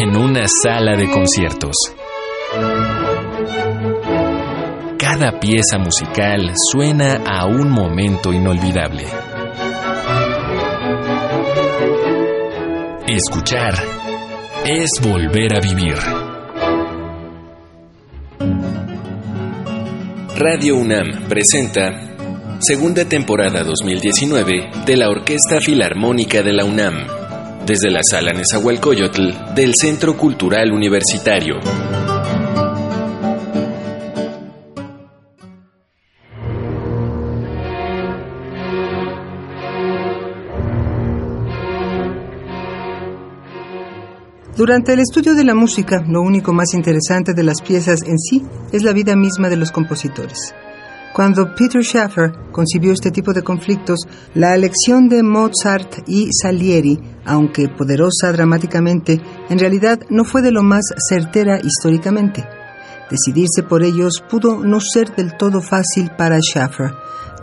en una sala de conciertos. Cada pieza musical suena a un momento inolvidable. Escuchar es volver a vivir. Radio UNAM presenta segunda temporada 2019 de la Orquesta Filarmónica de la UNAM desde la sala Nezahualcóyotl del Centro Cultural Universitario. Durante el estudio de la música, lo único más interesante de las piezas en sí es la vida misma de los compositores. Cuando Peter Schaffer concibió este tipo de conflictos, la elección de Mozart y Salieri, aunque poderosa dramáticamente, en realidad no fue de lo más certera históricamente. Decidirse por ellos pudo no ser del todo fácil para Schaffer,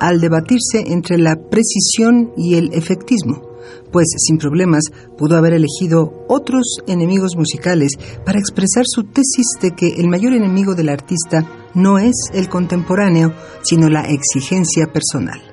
al debatirse entre la precisión y el efectismo pues sin problemas pudo haber elegido otros enemigos musicales para expresar su tesis de que el mayor enemigo del artista no es el contemporáneo, sino la exigencia personal.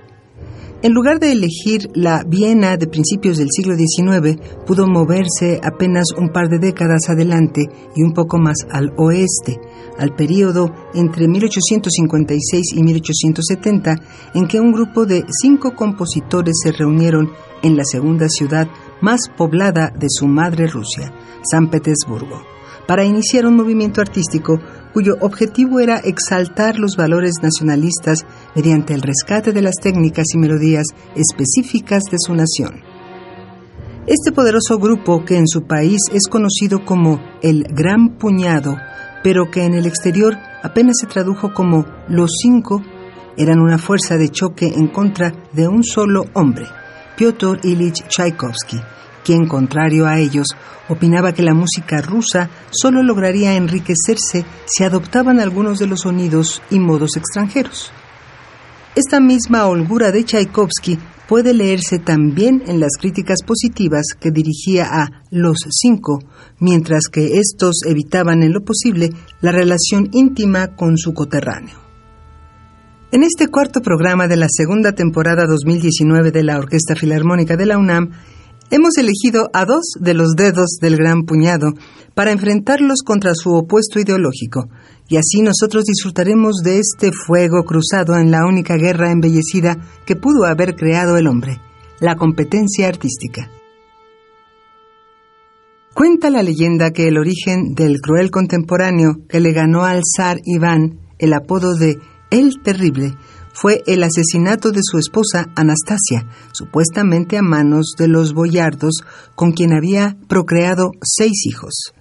En lugar de elegir la Viena de principios del siglo XIX, pudo moverse apenas un par de décadas adelante y un poco más al oeste, al período entre 1856 y 1870, en que un grupo de cinco compositores se reunieron en la segunda ciudad más poblada de su madre Rusia, San Petersburgo, para iniciar un movimiento artístico cuyo objetivo era exaltar los valores nacionalistas mediante el rescate de las técnicas y melodías específicas de su nación. Este poderoso grupo, que en su país es conocido como el Gran Puñado, pero que en el exterior apenas se tradujo como Los Cinco, eran una fuerza de choque en contra de un solo hombre, Piotr Ilich Tchaikovsky, quien, contrario a ellos, opinaba que la música rusa solo lograría enriquecerse si adoptaban algunos de los sonidos y modos extranjeros. Esta misma holgura de Tchaikovsky puede leerse también en las críticas positivas que dirigía a Los Cinco, mientras que estos evitaban en lo posible la relación íntima con su coterráneo. En este cuarto programa de la segunda temporada 2019 de la Orquesta Filarmónica de la UNAM, hemos elegido a dos de los dedos del gran puñado para enfrentarlos contra su opuesto ideológico, y así nosotros disfrutaremos de este fuego cruzado en la única guerra embellecida que pudo haber creado el hombre, la competencia artística. Cuenta la leyenda que el origen del cruel contemporáneo que le ganó al zar Iván el apodo de El Terrible fue el asesinato de su esposa Anastasia, supuestamente a manos de los boyardos, con quien había procreado seis hijos.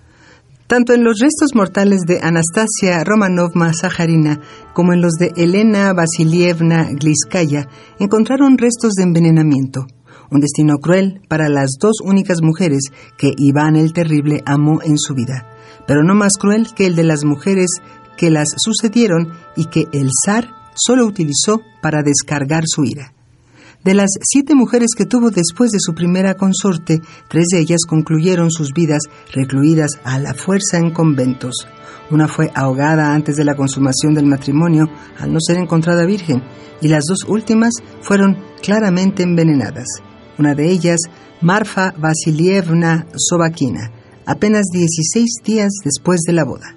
Tanto en los restos mortales de Anastasia Romanovna Sajarina como en los de Elena Vasilievna Gliskaya encontraron restos de envenenamiento, un destino cruel para las dos únicas mujeres que Iván el Terrible amó en su vida, pero no más cruel que el de las mujeres que las sucedieron y que el zar solo utilizó para descargar su ira. De las siete mujeres que tuvo después de su primera consorte, tres de ellas concluyeron sus vidas recluidas a la fuerza en conventos. Una fue ahogada antes de la consumación del matrimonio al no ser encontrada virgen, y las dos últimas fueron claramente envenenadas. Una de ellas, Marfa Vasilievna Sobakina, apenas 16 días después de la boda.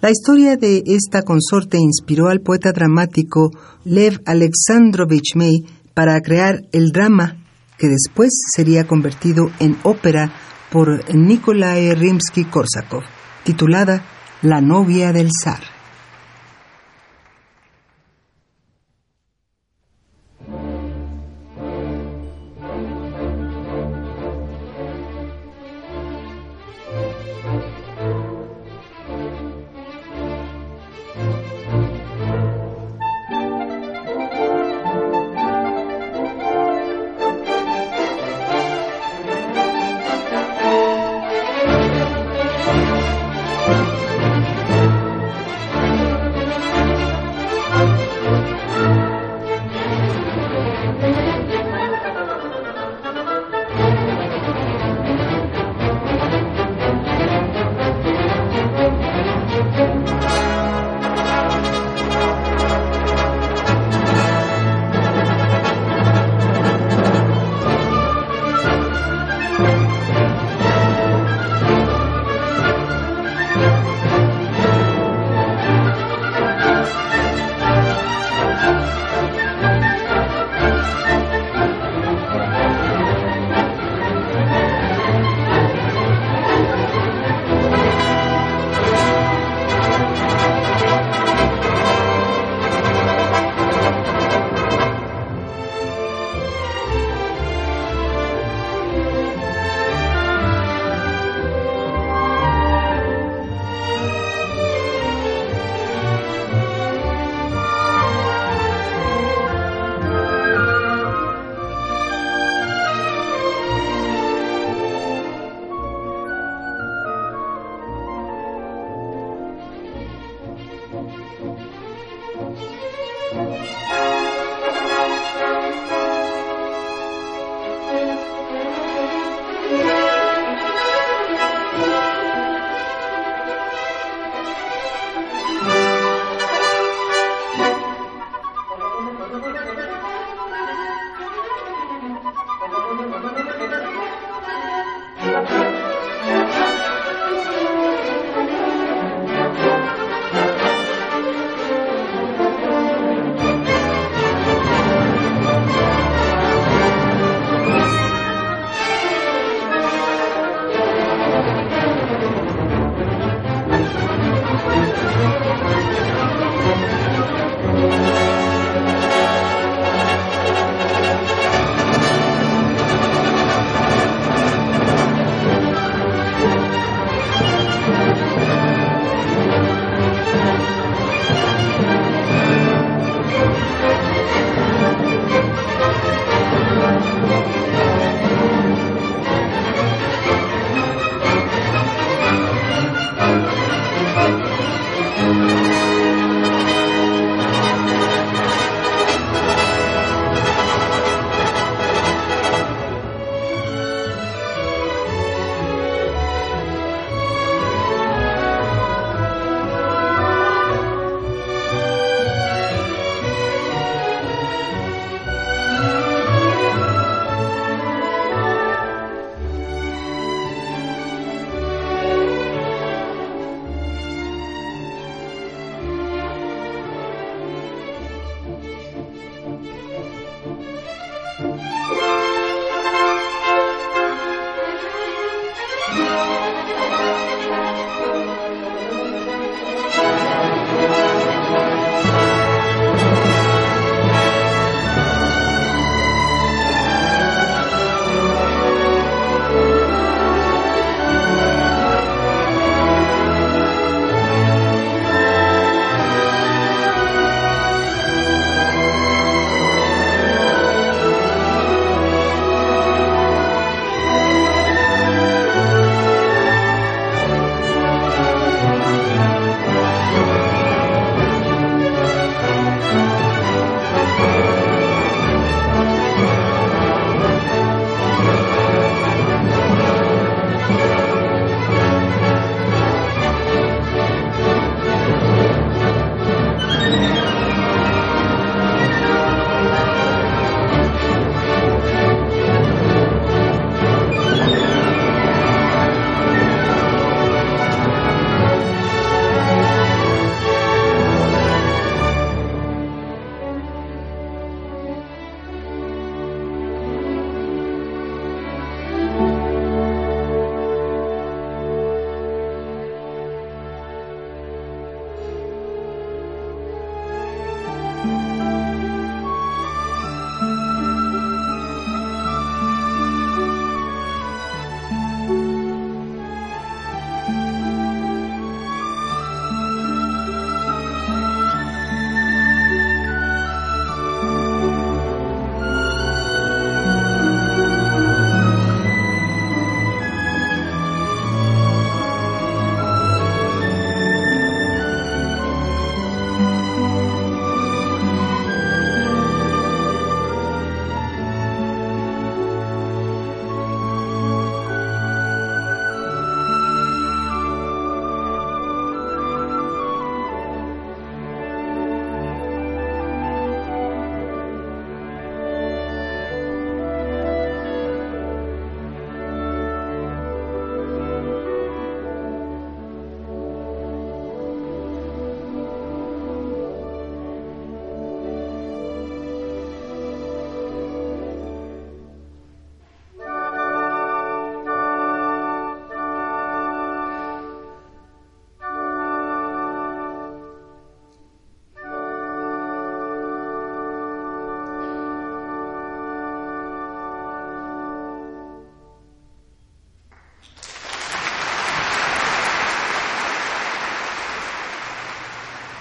La historia de esta consorte inspiró al poeta dramático Lev Alexandrovich May para crear el drama que después sería convertido en ópera por Nikolai Rimsky-Korsakov, titulada La novia del zar.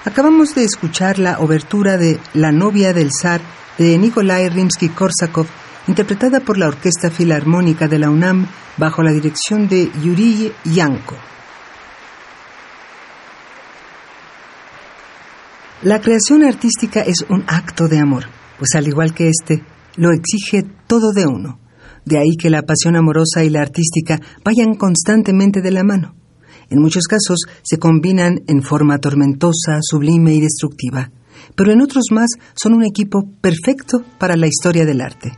Acabamos de escuchar la obertura de La novia del zar de Nikolai Rimsky-Korsakov, interpretada por la Orquesta Filarmónica de la UNAM bajo la dirección de Yuri Yanko. La creación artística es un acto de amor, pues al igual que este, lo exige todo de uno. De ahí que la pasión amorosa y la artística vayan constantemente de la mano. En muchos casos se combinan en forma tormentosa, sublime y destructiva, pero en otros más son un equipo perfecto para la historia del arte.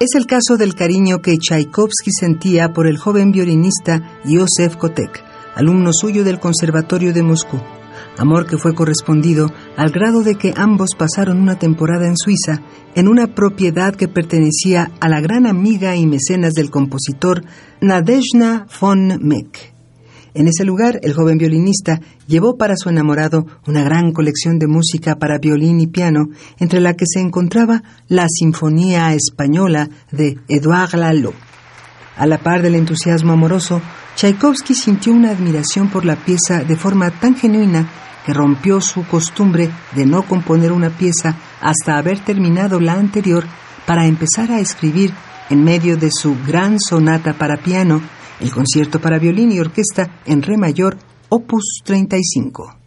Es el caso del cariño que Tchaikovsky sentía por el joven violinista Yosef Kotek, alumno suyo del Conservatorio de Moscú, amor que fue correspondido al grado de que ambos pasaron una temporada en Suiza, en una propiedad que pertenecía a la gran amiga y mecenas del compositor Nadezhda von Meck. En ese lugar, el joven violinista llevó para su enamorado una gran colección de música para violín y piano, entre la que se encontraba la Sinfonía Española de Edouard Lalo. A la par del entusiasmo amoroso, Tchaikovsky sintió una admiración por la pieza de forma tan genuina que rompió su costumbre de no componer una pieza hasta haber terminado la anterior para empezar a escribir en medio de su gran sonata para piano el concierto para violín y orquesta en re mayor, opus 35.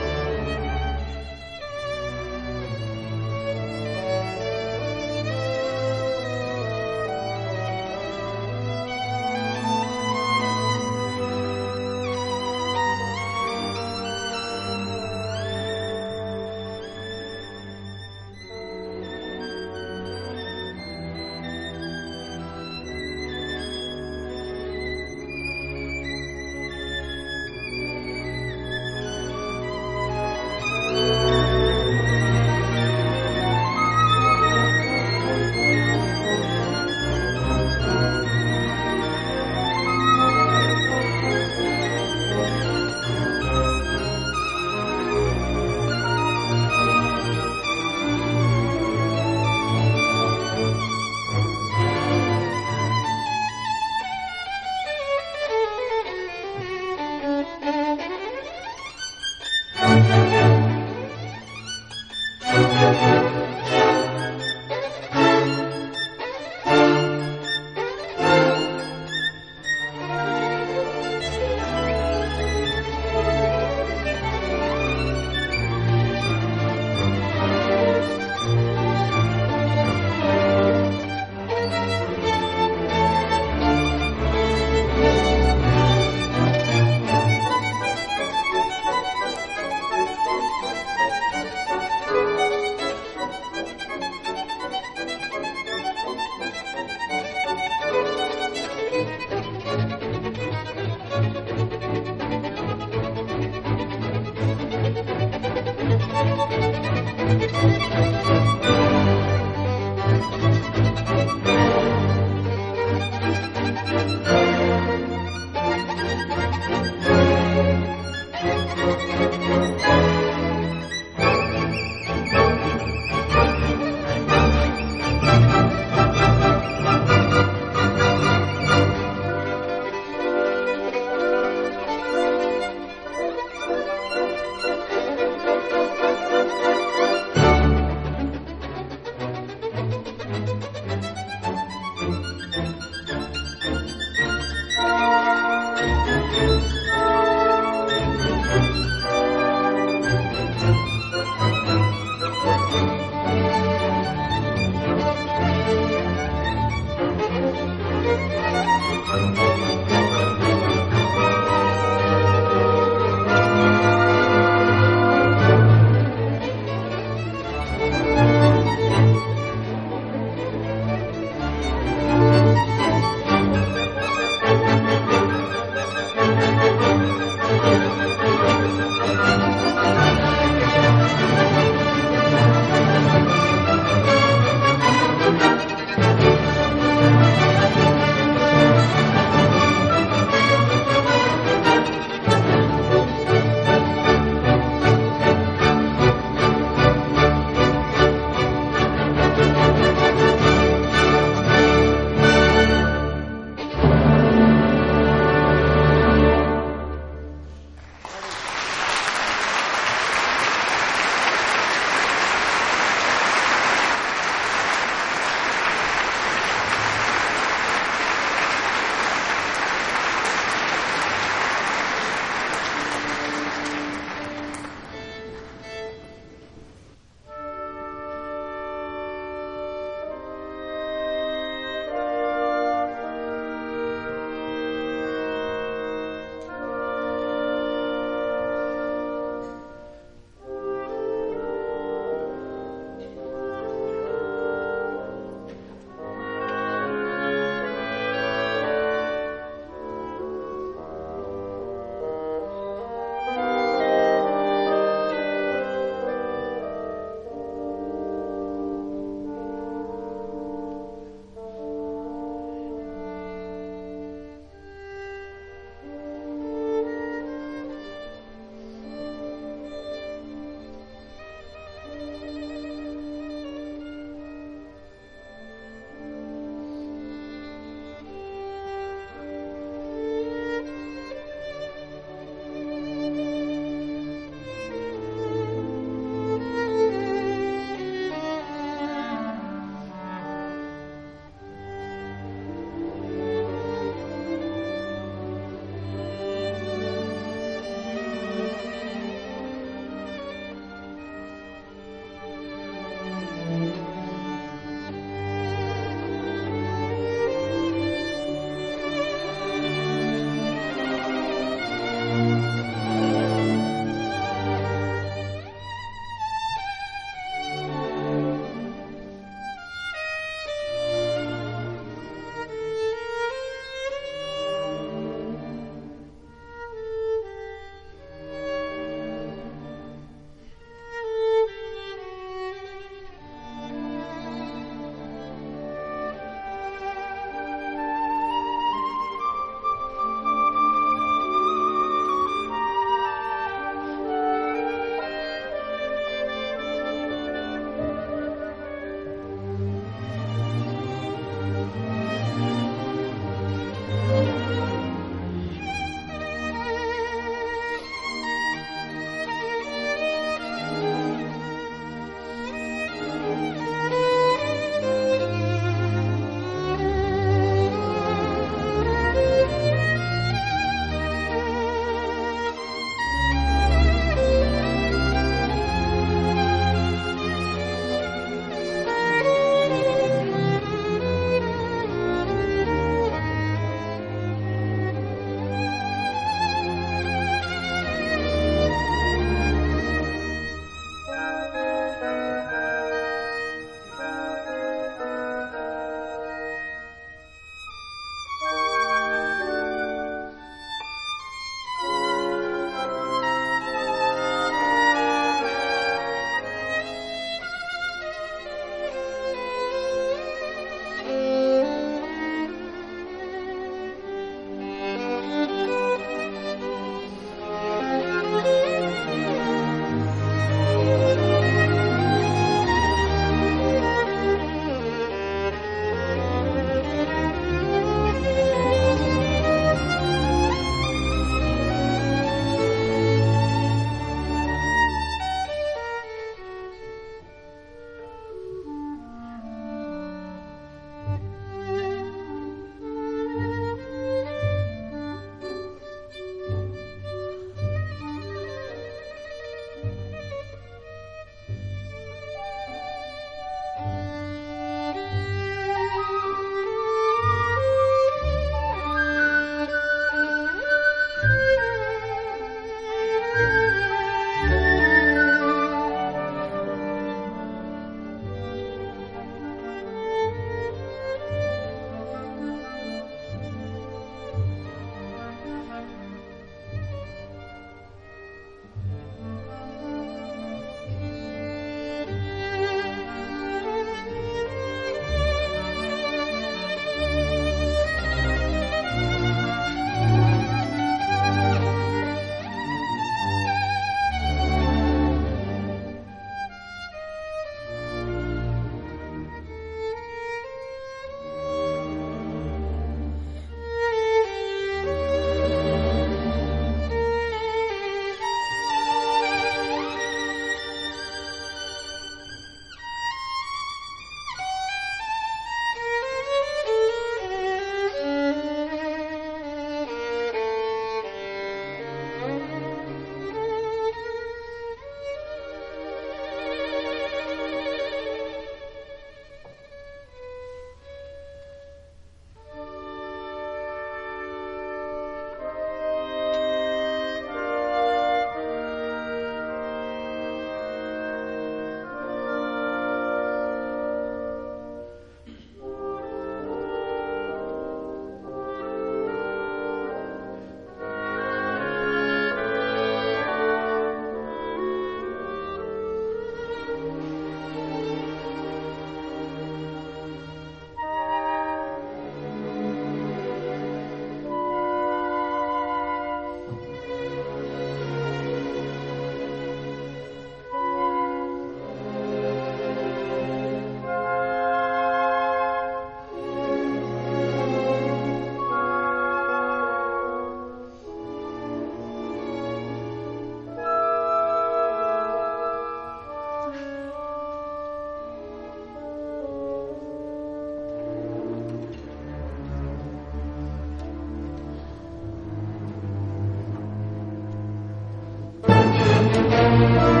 Música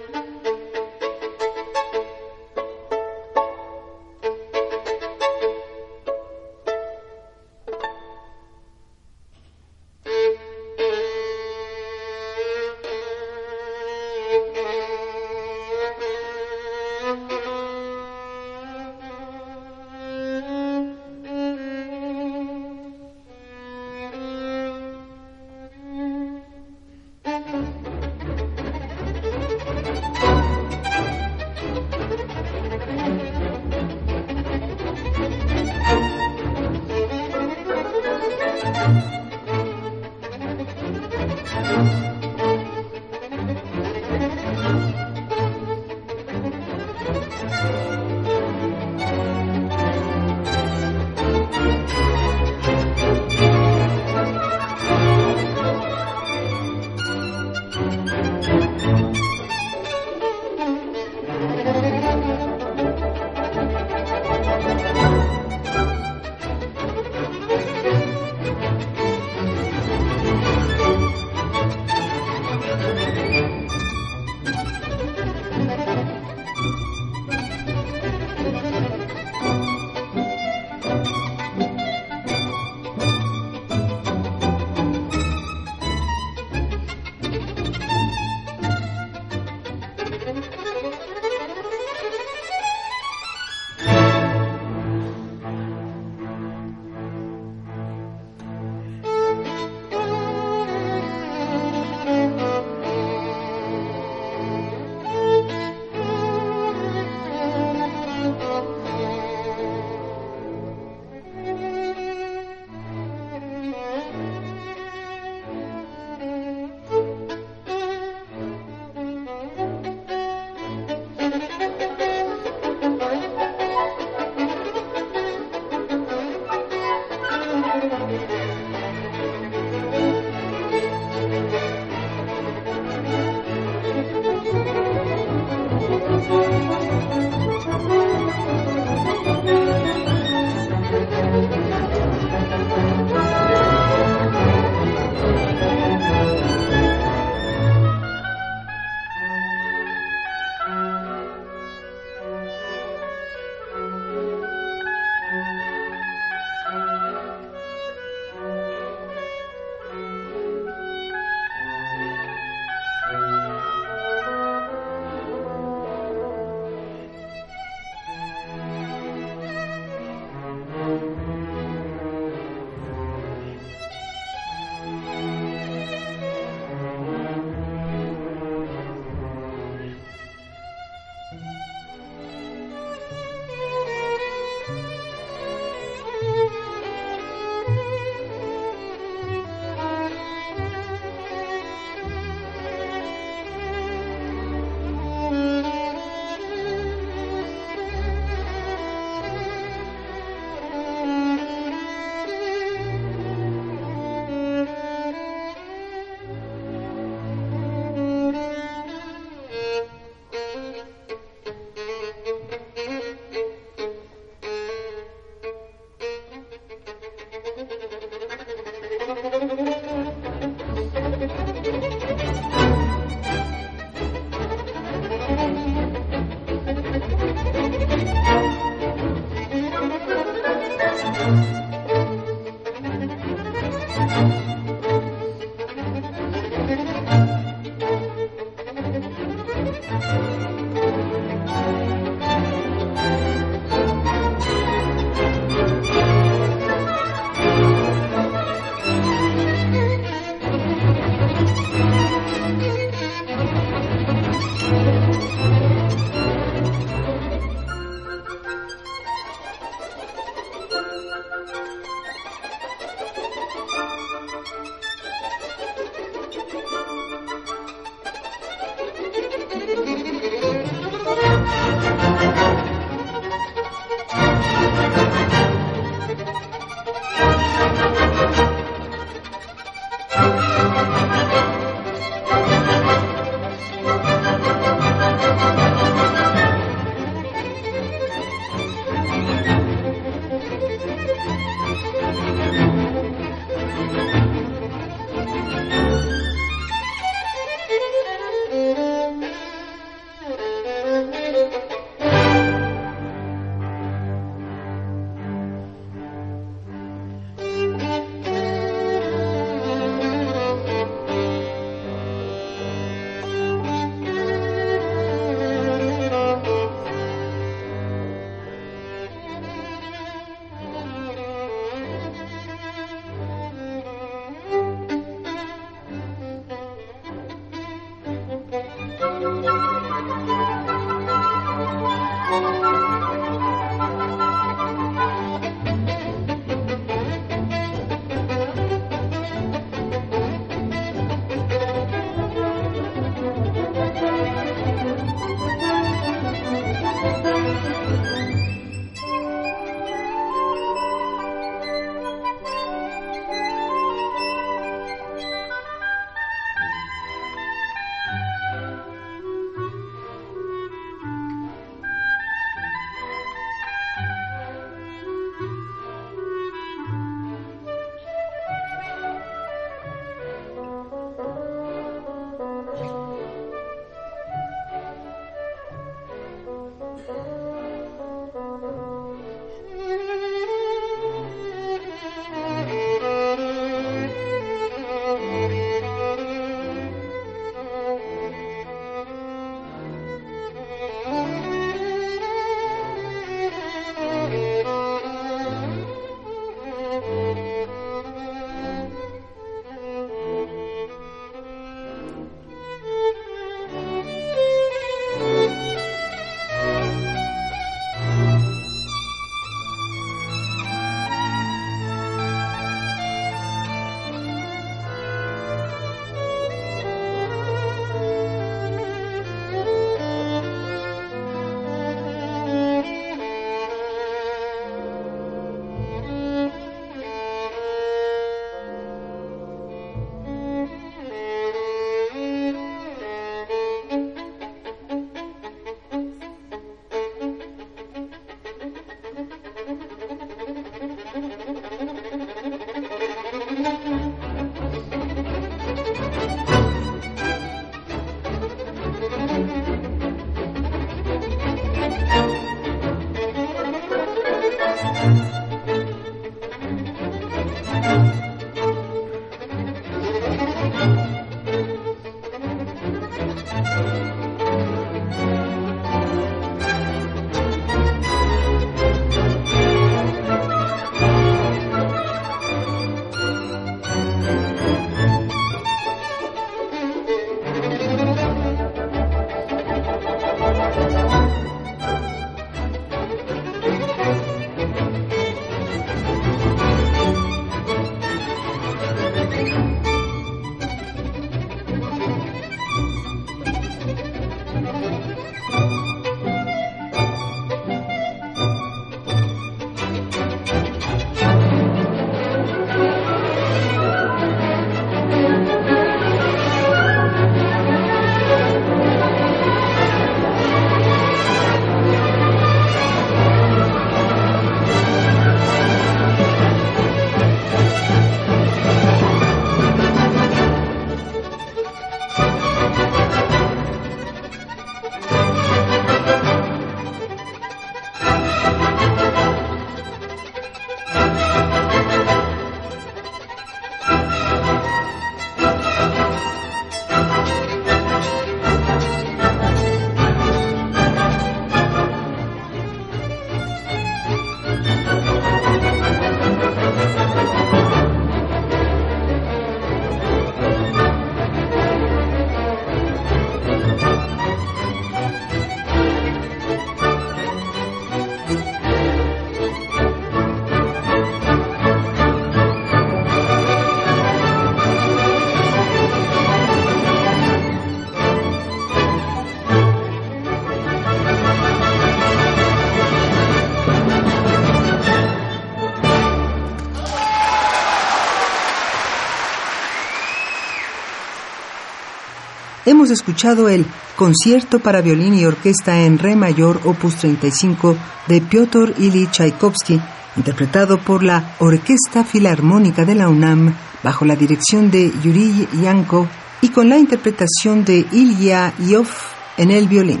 hemos escuchado el Concierto para violín y orquesta en Re mayor, opus 35 de Piotr Ilyich Tchaikovsky, interpretado por la Orquesta Filarmónica de la UNAM bajo la dirección de Yuri Yanko y con la interpretación de Ilya Yov en el violín.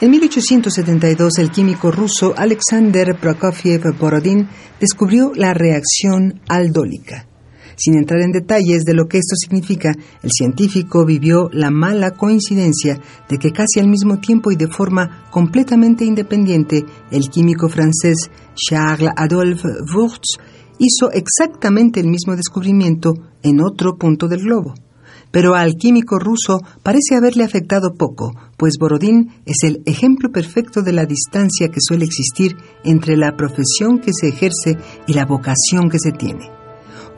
En 1872, el químico ruso Alexander Prokofiev Borodin descubrió la reacción aldólica. Sin entrar en detalles de lo que esto significa, el científico vivió la mala coincidencia de que casi al mismo tiempo y de forma completamente independiente, el químico francés Charles Adolphe Wurtz hizo exactamente el mismo descubrimiento en otro punto del globo. Pero al químico ruso parece haberle afectado poco, pues Borodín es el ejemplo perfecto de la distancia que suele existir entre la profesión que se ejerce y la vocación que se tiene.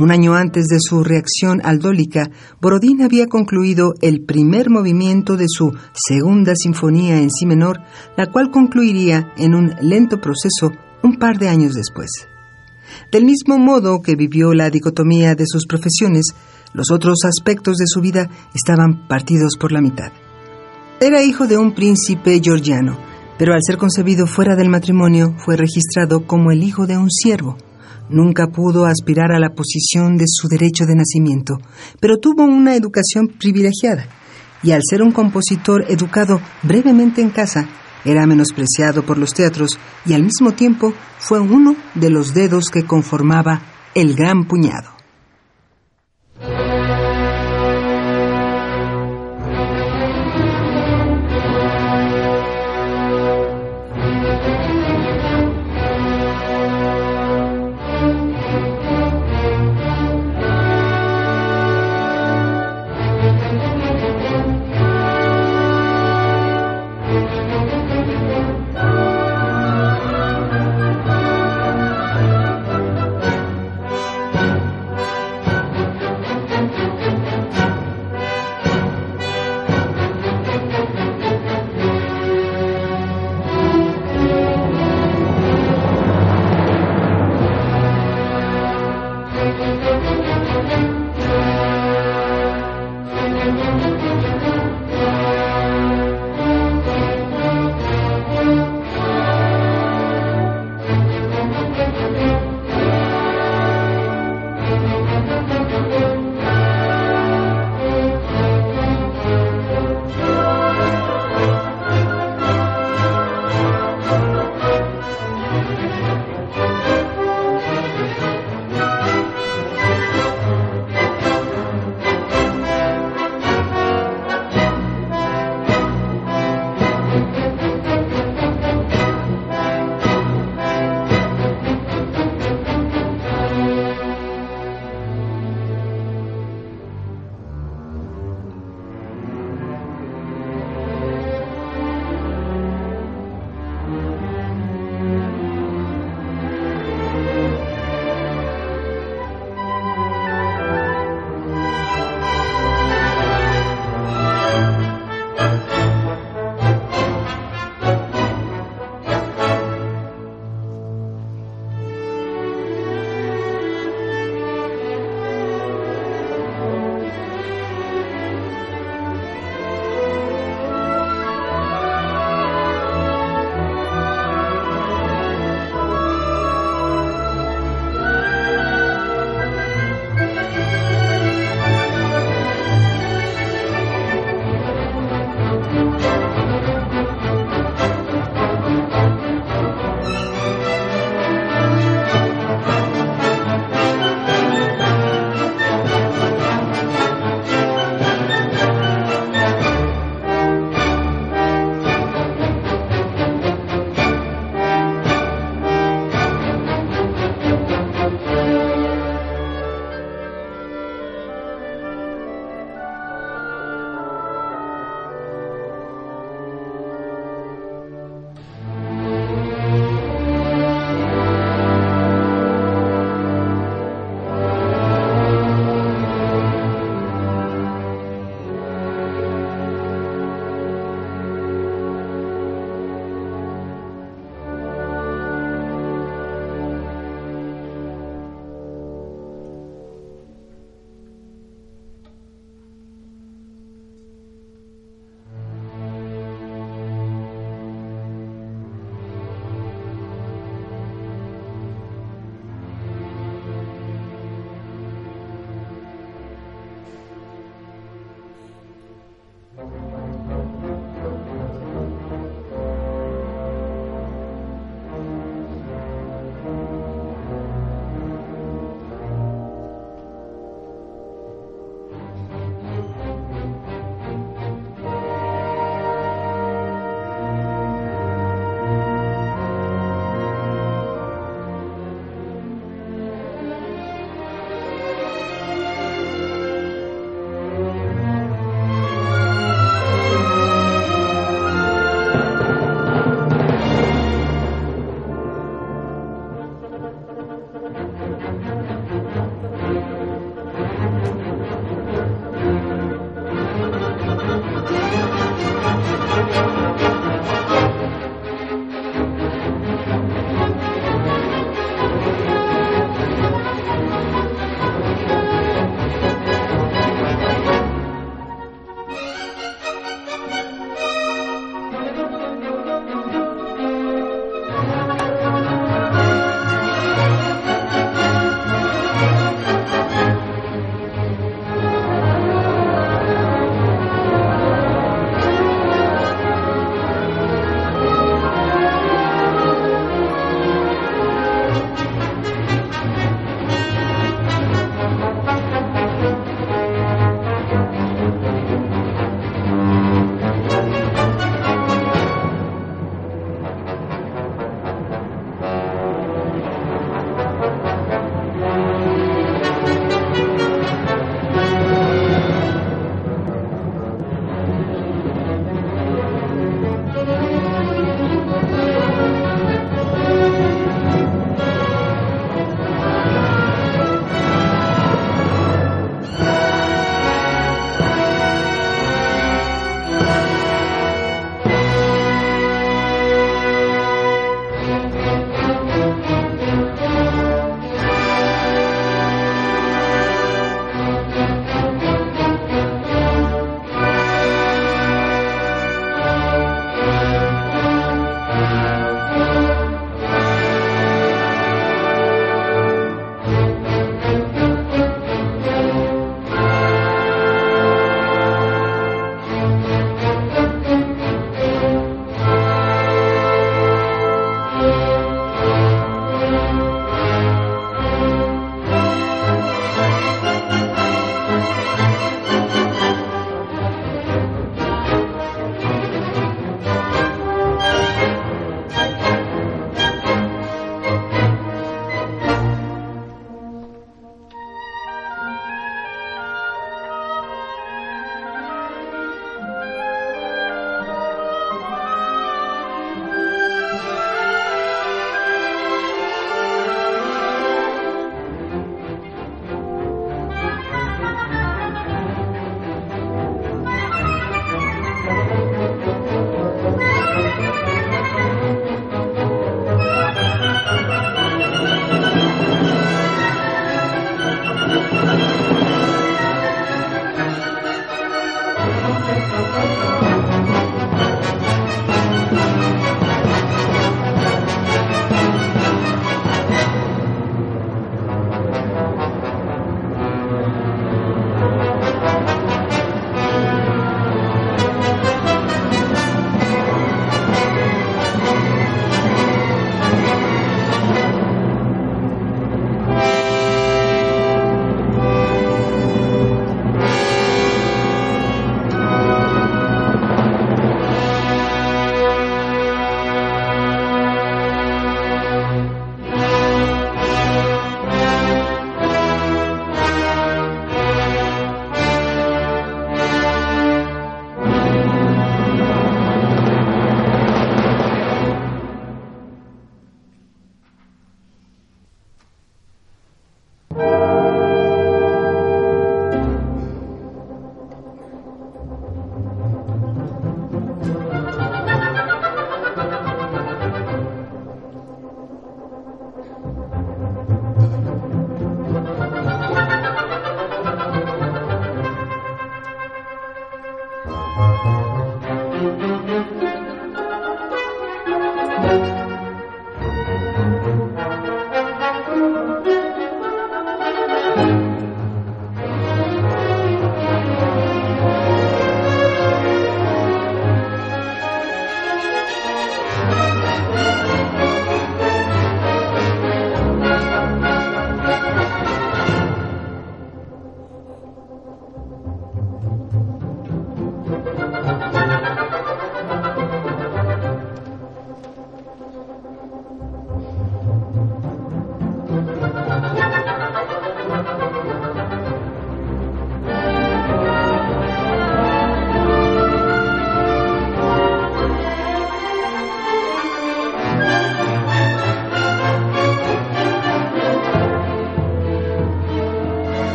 Un año antes de su reacción aldólica, Borodín había concluido el primer movimiento de su segunda sinfonía en si menor, la cual concluiría en un lento proceso un par de años después. Del mismo modo que vivió la dicotomía de sus profesiones, los otros aspectos de su vida estaban partidos por la mitad. Era hijo de un príncipe georgiano, pero al ser concebido fuera del matrimonio fue registrado como el hijo de un siervo. Nunca pudo aspirar a la posición de su derecho de nacimiento, pero tuvo una educación privilegiada y al ser un compositor educado brevemente en casa, era menospreciado por los teatros y al mismo tiempo fue uno de los dedos que conformaba el gran puñado.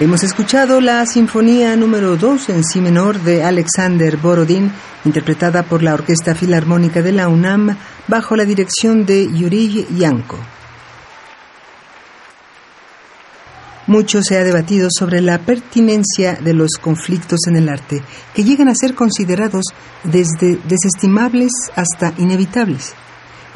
Hemos escuchado la Sinfonía número 2 en Si menor de Alexander Borodin, interpretada por la Orquesta Filarmónica de la UNAM bajo la dirección de Yuri Yanko. Mucho se ha debatido sobre la pertinencia de los conflictos en el arte, que llegan a ser considerados desde desestimables hasta inevitables.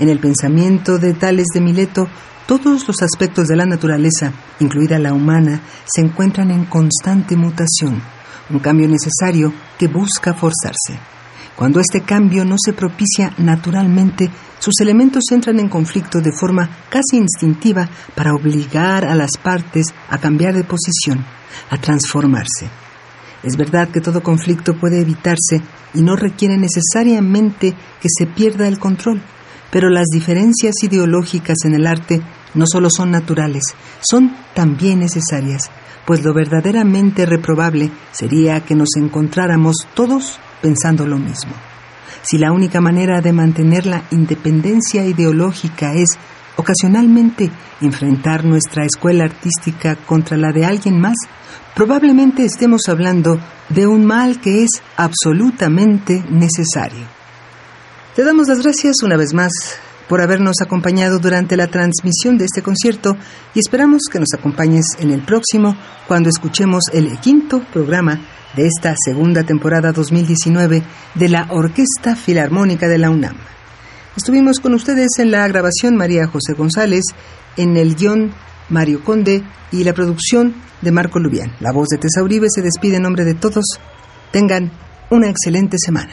En el pensamiento de Tales de Mileto, todos los aspectos de la naturaleza, incluida la humana, se encuentran en constante mutación, un cambio necesario que busca forzarse. Cuando este cambio no se propicia naturalmente, sus elementos entran en conflicto de forma casi instintiva para obligar a las partes a cambiar de posición, a transformarse. Es verdad que todo conflicto puede evitarse y no requiere necesariamente que se pierda el control, pero las diferencias ideológicas en el arte no solo son naturales, son también necesarias, pues lo verdaderamente reprobable sería que nos encontráramos todos pensando lo mismo. Si la única manera de mantener la independencia ideológica es ocasionalmente enfrentar nuestra escuela artística contra la de alguien más, probablemente estemos hablando de un mal que es absolutamente necesario. Te damos las gracias una vez más por habernos acompañado durante la transmisión de este concierto y esperamos que nos acompañes en el próximo cuando escuchemos el quinto programa de esta segunda temporada 2019 de la Orquesta Filarmónica de la UNAM. Estuvimos con ustedes en la grabación María José González, en el guion Mario Conde y la producción de Marco Lubián. La voz de Tesauribe se despide en nombre de todos. Tengan una excelente semana.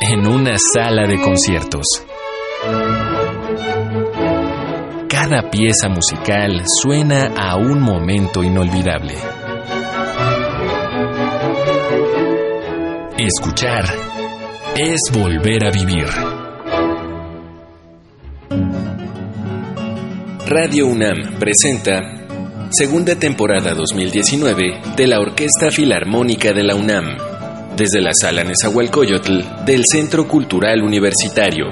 en una sala de conciertos. Cada pieza musical suena a un momento inolvidable. Escuchar es volver a vivir. Radio UNAM presenta segunda temporada 2019 de la Orquesta Filarmónica de la UNAM desde la sala Nezahualcóyotl del Centro Cultural Universitario.